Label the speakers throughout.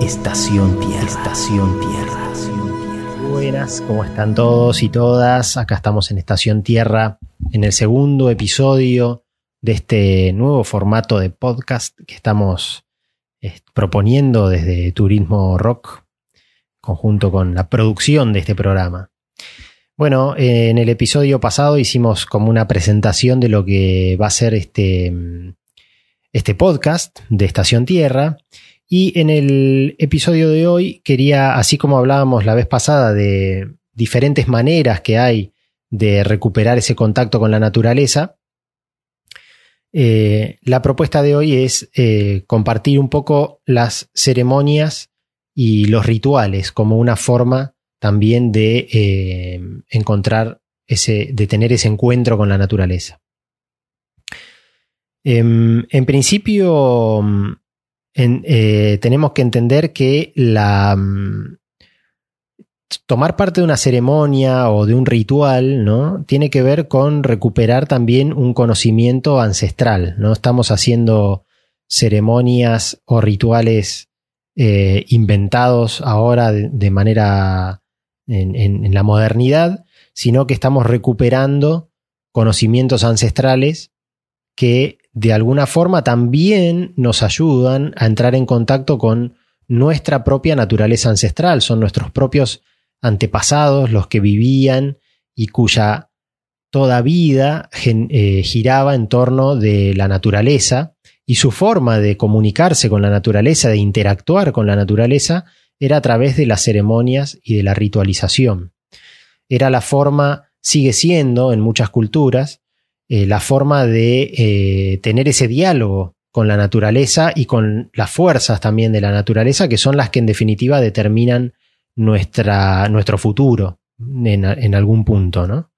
Speaker 1: Estación Tierra. Estación Tierra.
Speaker 2: Buenas, ¿cómo están todos y todas? Acá estamos en Estación Tierra, en el segundo episodio de este nuevo formato de podcast que estamos eh, proponiendo desde Turismo Rock, conjunto con la producción de este programa. Bueno, eh, en el episodio pasado hicimos como una presentación de lo que va a ser este, este podcast de Estación Tierra y en el episodio de hoy quería, así como hablábamos la vez pasada de diferentes maneras que hay de recuperar ese contacto con la naturaleza, eh, la propuesta de hoy es eh, compartir un poco las ceremonias y los rituales como una forma también de eh, encontrar ese, de tener ese encuentro con la naturaleza. Em, en principio, eh, tenemos que entender que la, mm, tomar parte de una ceremonia o de un ritual, ¿no? Tiene que ver con recuperar también un conocimiento ancestral, ¿no? Estamos haciendo ceremonias o rituales eh, inventados ahora de, manera en, la modernidad, sino que estamos recuperando conocimientos ancestrales que de alguna forma también nos ayudan a entrar en contacto con nuestra propia naturaleza ancestral, son nuestros propios antepasados los que vivían y cuya toda vida eh, giraba en torno de la naturaleza y su forma de comunicarse con la naturaleza, de interactuar con la naturaleza, era a través de las ceremonias y de la ritualización. Era la forma, sigue siendo en muchas culturas, eh, la forma de eh, tener ese diálogo con la naturaleza y con las fuerzas también de la naturaleza, que son las que en definitiva determinan nuestra, nuestro futuro en, algún punto. ¿no?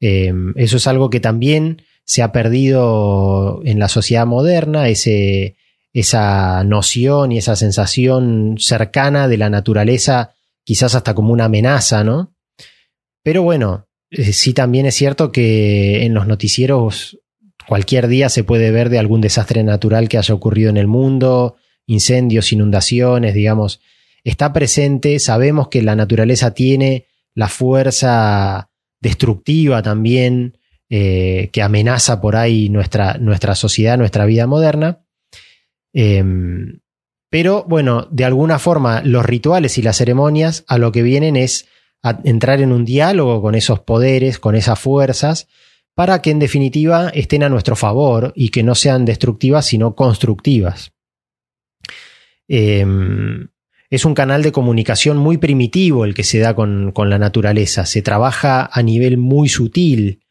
Speaker 2: Eh, eso es algo que también se ha perdido en la sociedad moderna, ese, esa noción y esa sensación cercana de la naturaleza, quizás hasta como una amenaza, ¿no? Pero bueno, sí también es cierto que en los noticieros cualquier día se puede ver de algún desastre natural que haya ocurrido en el mundo, incendios, inundaciones, digamos, está presente, sabemos que la naturaleza tiene la fuerza destructiva también eh, que amenaza por ahí nuestra, nuestra sociedad, nuestra vida moderna. Em, pero bueno, de alguna forma los rituales y las ceremonias a lo que vienen es entrar en un diálogo con esos poderes, con esas fuerzas, para que en definitiva estén a nuestro favor y que no sean destructivas, sino constructivas. Em, es un canal de comunicación muy primitivo el que se da con, la naturaleza. Se trabaja a nivel muy sutil.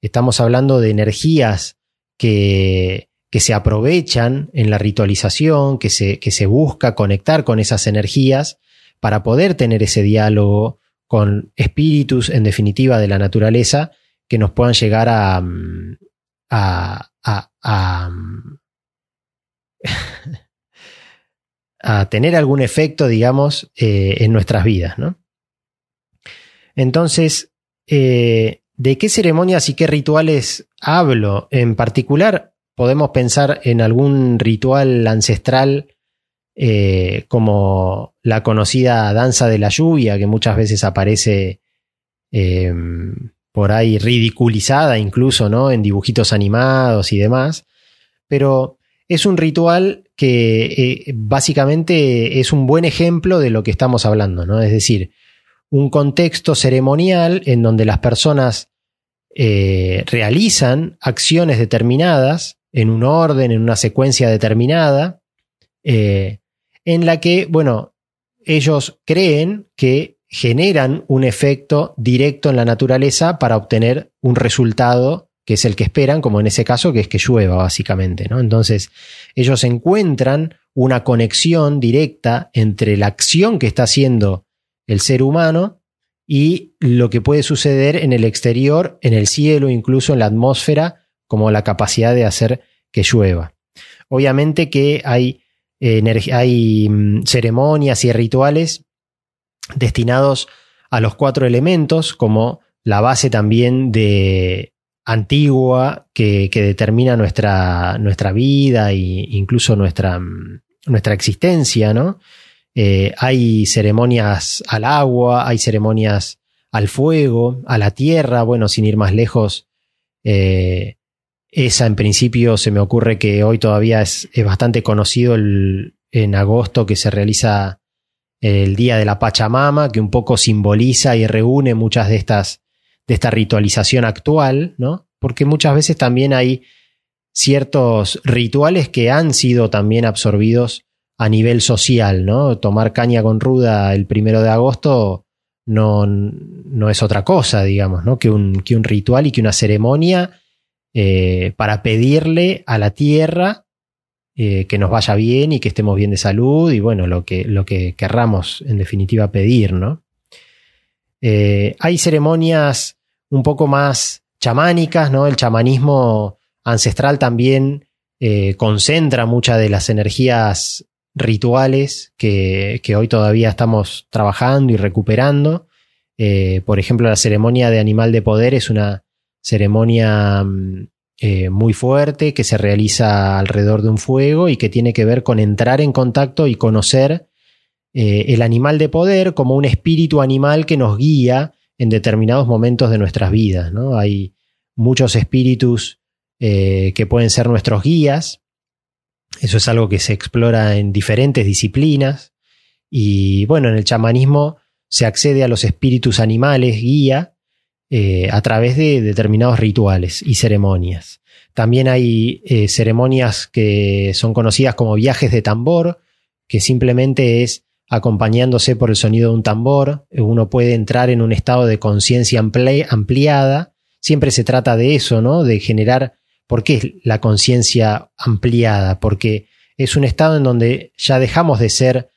Speaker 2: Estamos hablando de energías que, que se aprovechan en la ritualización, que se, que se busca conectar con esas energías para poder tener ese diálogo con espíritus, en definitiva, de la naturaleza, que nos puedan llegar a, mm, a, mm, a, tener algún efecto, digamos, eh, en nuestras vidas. ¿no? Entonces, eh, ¿de qué ceremonias y qué rituales hablo? En particular, podemos pensar en algún ritual ancestral eh, como la conocida danza de la lluvia, que muchas veces aparece em, por ahí ridiculizada incluso, ¿no? En dibujitos animados y demás. Pero es un ritual que eh, básicamente es un buen ejemplo de lo que estamos hablando, ¿no? Es decir, un contexto ceremonial en donde las personas eh, realizan acciones determinadas en un orden, en una secuencia determinada, en la que, bueno, ellos creen que generan un efecto directo en la naturaleza para obtener un resultado que es el que esperan, como en ese caso, que es que llueva, básicamente. ¿no? Entonces, ellos encuentran una conexión directa entre la acción que está haciendo el ser humano y lo que puede suceder en el exterior, en el cielo, incluso en la atmósfera, como la capacidad de hacer que llueva. Obviamente que hay hay mm, ceremonias y rituales destinados a los cuatro elementos como la base también de antigua que, determina nuestra, nuestra vida e incluso nuestra, mm, nuestra existencia, ¿no? Eh, hay ceremonias al agua, hay ceremonias al fuego, a la tierra, bueno, sin ir más lejos, eh, esa en principio se me ocurre que hoy todavía es, bastante conocido el, en agosto que se realiza el Día de la Pachamama, que un poco simboliza y reúne muchas de estas, de esta ritualización actual, ¿no? Porque muchas veces también hay ciertos rituales que han sido también absorbidos a nivel social, ¿no? Tomar caña con ruda el primero de agosto no, no es otra cosa, digamos, ¿no? Que un, que un ritual y que una ceremonia eh, para pedirle a la tierra eh, que nos vaya bien y que estemos bien de salud y bueno, lo que, lo que querramos en definitiva pedir, ¿no? Eh, hay ceremonias un poco más chamánicas, ¿no? El chamanismo ancestral también concentra muchas de las energías rituales que, hoy todavía estamos trabajando y recuperando. Por ejemplo, la ceremonia de animal de poder es una ceremonia mm, eh, muy fuerte que se realiza alrededor de un fuego y que tiene que ver con entrar en contacto y conocer eh, el animal de poder como un espíritu animal que nos guía en determinados momentos de nuestras vidas. ¿no? Hay muchos espíritus que pueden ser nuestros guías, eso es algo que se explora en diferentes disciplinas. Y bueno, en el chamanismo se accede a los espíritus animales, guía, eh, a través de determinados rituales y ceremonias. También hay eh, ceremonias que son conocidas como viajes de tambor, que simplemente es acompañándose por el sonido de un tambor. Uno puede entrar en un estado de conciencia ampliada. Siempre se trata de eso, ¿no? De generar ¿Por qué es la conciencia ampliada? Porque es un estado en donde ya dejamos de ser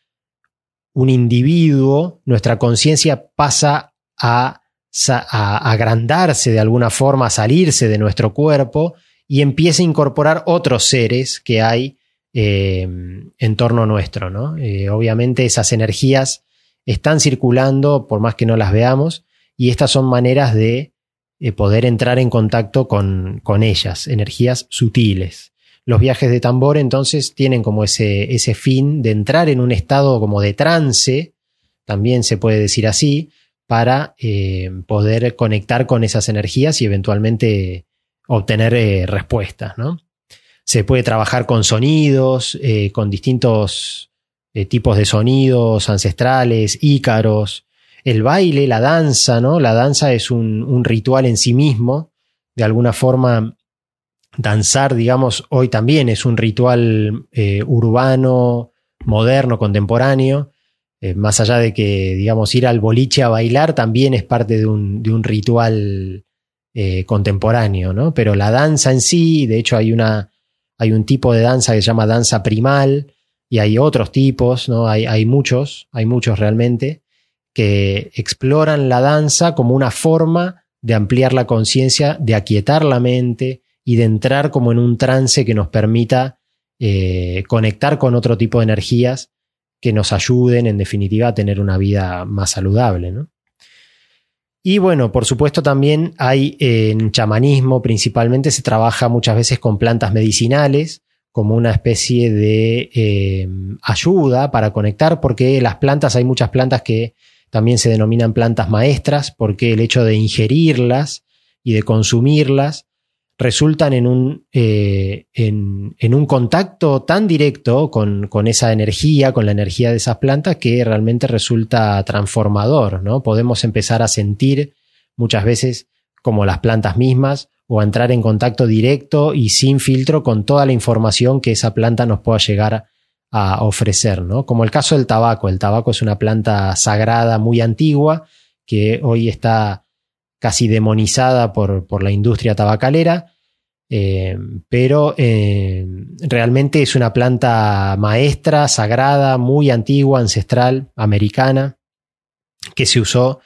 Speaker 2: un individuo, nuestra conciencia pasa a, agrandarse de alguna forma, a salirse de nuestro cuerpo y empieza a incorporar otros seres que hay eh, en torno nuestro. ¿no? Eh, obviamente esas energías están circulando por más que no las veamos y estas son maneras de eh, poder entrar en contacto con, con, ellas, energías sutiles. Los viajes de tambor entonces tienen como ese, ese fin de entrar en un estado como de trance, también se puede decir así, para eh, poder conectar con esas energías y eventualmente obtener eh, respuestas. ¿no? Se puede trabajar con sonidos, con distintos tipos de sonidos ancestrales, ícaros, el baile, la danza, ¿no? La danza es un, ritual en sí mismo. De alguna forma, danzar, digamos, hoy también es un ritual eh, urbano, moderno, contemporáneo. Eh, más allá de que, digamos, ir al boliche a bailar también es parte de un, ritual eh, contemporáneo, ¿no? Pero la danza en sí, de hecho hay una, hay un tipo de danza que se llama danza primal y hay otros tipos, ¿no? Hay, hay muchos, hay muchos realmente que exploran la danza como una forma de ampliar la conciencia, de aquietar la mente y de entrar como en un trance que nos permita eh, conectar con otro tipo de energías que nos ayuden en definitiva a tener una vida más saludable. Y bueno, por supuesto también hay en chamanismo principalmente se trabaja muchas veces con plantas medicinales como una especie de eh, ayuda para conectar, porque las plantas, hay muchas plantas que también se denominan plantas maestras porque el hecho de ingerirlas y de consumirlas resultan en un, eh, en, un contacto tan directo con, esa energía, con la energía de esas plantas, que realmente resulta transformador. ¿no? Podemos empezar a sentir muchas veces como las plantas mismas o a entrar en contacto directo y sin filtro con toda la información que esa planta nos pueda llegar a ofrecer, ¿no? Como el caso del tabaco. El tabaco es una planta sagrada muy antigua que hoy está casi demonizada por, por la industria tabacalera, eh, pero eh, realmente es una planta maestra, sagrada, muy antigua, ancestral, americana, que se usó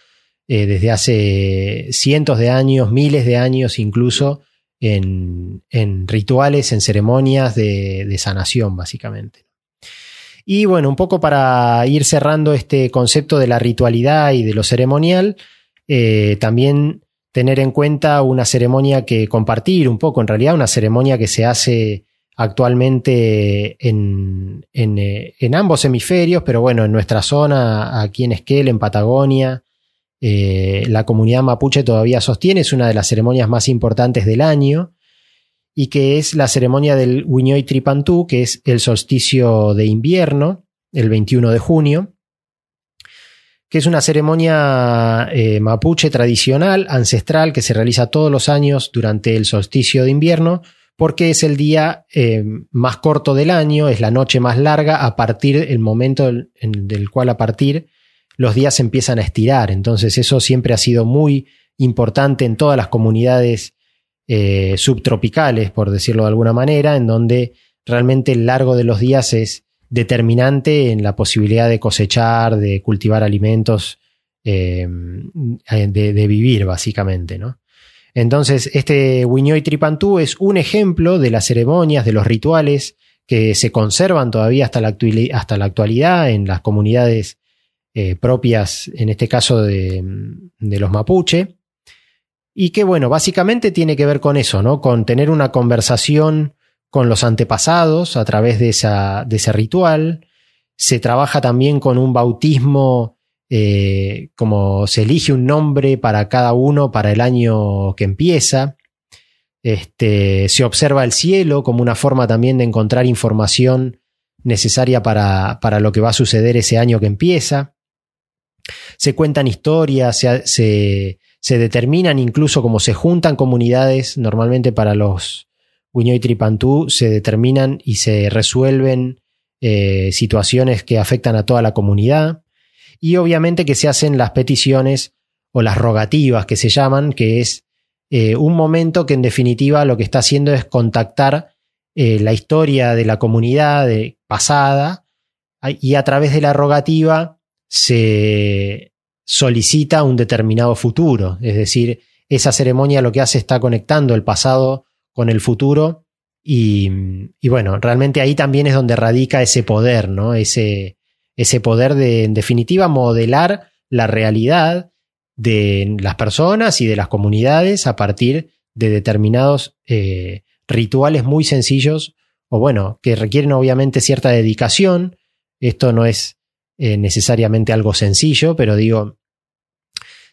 Speaker 2: eh, desde hace cientos de años, miles de años incluso, en, rituales, en ceremonias de sanación, básicamente. Y bueno, un poco para ir cerrando este concepto de la ritualidad y de lo ceremonial, eh, también tener en cuenta una ceremonia que compartir un poco, en realidad una ceremonia que se hace actualmente en, eh, en, ambos hemisferios, pero bueno, en nuestra zona, aquí en Esquel, en Patagonia, eh, la comunidad mapuche todavía sostiene, es una de las ceremonias más importantes del año, y que es la ceremonia del Huiñoy Tripantú, que es el solsticio de invierno, el 21 de junio, que es una ceremonia eh, mapuche tradicional, ancestral, que se realiza todos los años durante el solsticio de invierno, porque es el día eh, más corto del año, es la noche más larga a partir del momento del, cual a partir los días empiezan a estirar. Entonces eso siempre ha sido muy importante en todas las comunidades eh, subtropicales, por decirlo de alguna manera, en donde realmente el largo de los días es determinante en la posibilidad de cosechar, de cultivar alimentos, eh, de, de, vivir básicamente, ¿no? Entonces, este Wiñoy Tripantú es un ejemplo de las ceremonias, de los rituales que se conservan todavía hasta la, actualidad en las comunidades eh, propias, en este caso de, los mapuche, y que, bueno, básicamente tiene que ver con eso, ¿no? Con tener una conversación con los antepasados a través de, esa, de ese ritual. Se trabaja también con un bautismo eh, como se elige un nombre para cada uno para el año que empieza. Este, se observa el cielo como una forma también de encontrar información necesaria para, para lo que va a suceder ese año que empieza. Se cuentan historias, se, se, determinan incluso como se juntan comunidades, normalmente para los y Tripantú se determinan y se resuelven eh, situaciones que afectan a toda la comunidad. Y obviamente que se hacen las peticiones o las rogativas que se llaman, que es eh, un momento que en definitiva lo que está haciendo es contactar eh, la historia de la comunidad pasada y a través de la rogativa se solicita un determinado futuro, es decir, esa ceremonia lo que hace está conectando el pasado con el futuro y, y bueno, realmente ahí también es donde radica ese poder, ¿no? Ese, ese poder de, en definitiva, modelar la realidad de las personas y de las comunidades a partir de determinados eh, rituales muy sencillos o bueno, que requieren obviamente cierta dedicación. Esto no es eh, necesariamente algo sencillo, pero digo,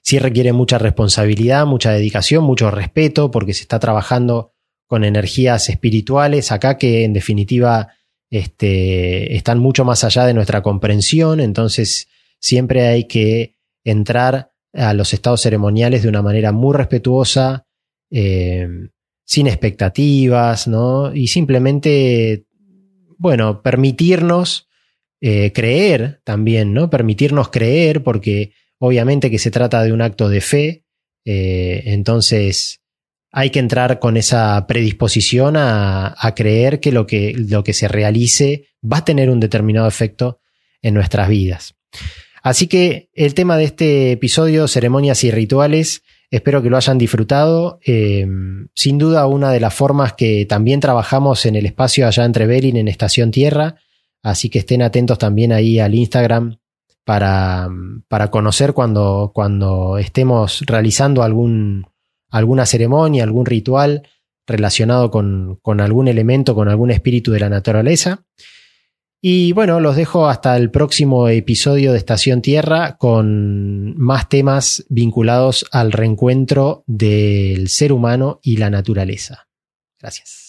Speaker 2: sí requiere mucha responsabilidad, mucha dedicación, mucho respeto, porque se está trabajando con energías espirituales acá que en definitiva este, están mucho más allá de nuestra comprensión, entonces siempre hay que entrar a los estados ceremoniales de una manera muy respetuosa, eh, sin expectativas, ¿no? Y simplemente, bueno, permitirnos eh, creer también, ¿no? Permitirnos creer, porque obviamente que se trata de un acto de fe, eh, entonces hay que entrar con esa predisposición a, creer que lo, que lo que se realice va a tener un determinado efecto en nuestras vidas. Así que el tema de este episodio, ceremonias y rituales, espero que lo hayan disfrutado. Eh, sin duda, una de las formas que también trabajamos en el espacio allá entre Berin en Estación Tierra. Así que estén atentos también ahí al Instagram para, para conocer cuando, cuando estemos realizando algún, alguna ceremonia, algún ritual relacionado con, algún elemento, con algún espíritu de la naturaleza. Y bueno, los dejo hasta el próximo episodio de Estación Tierra con más temas vinculados al reencuentro del ser humano y la naturaleza. Gracias.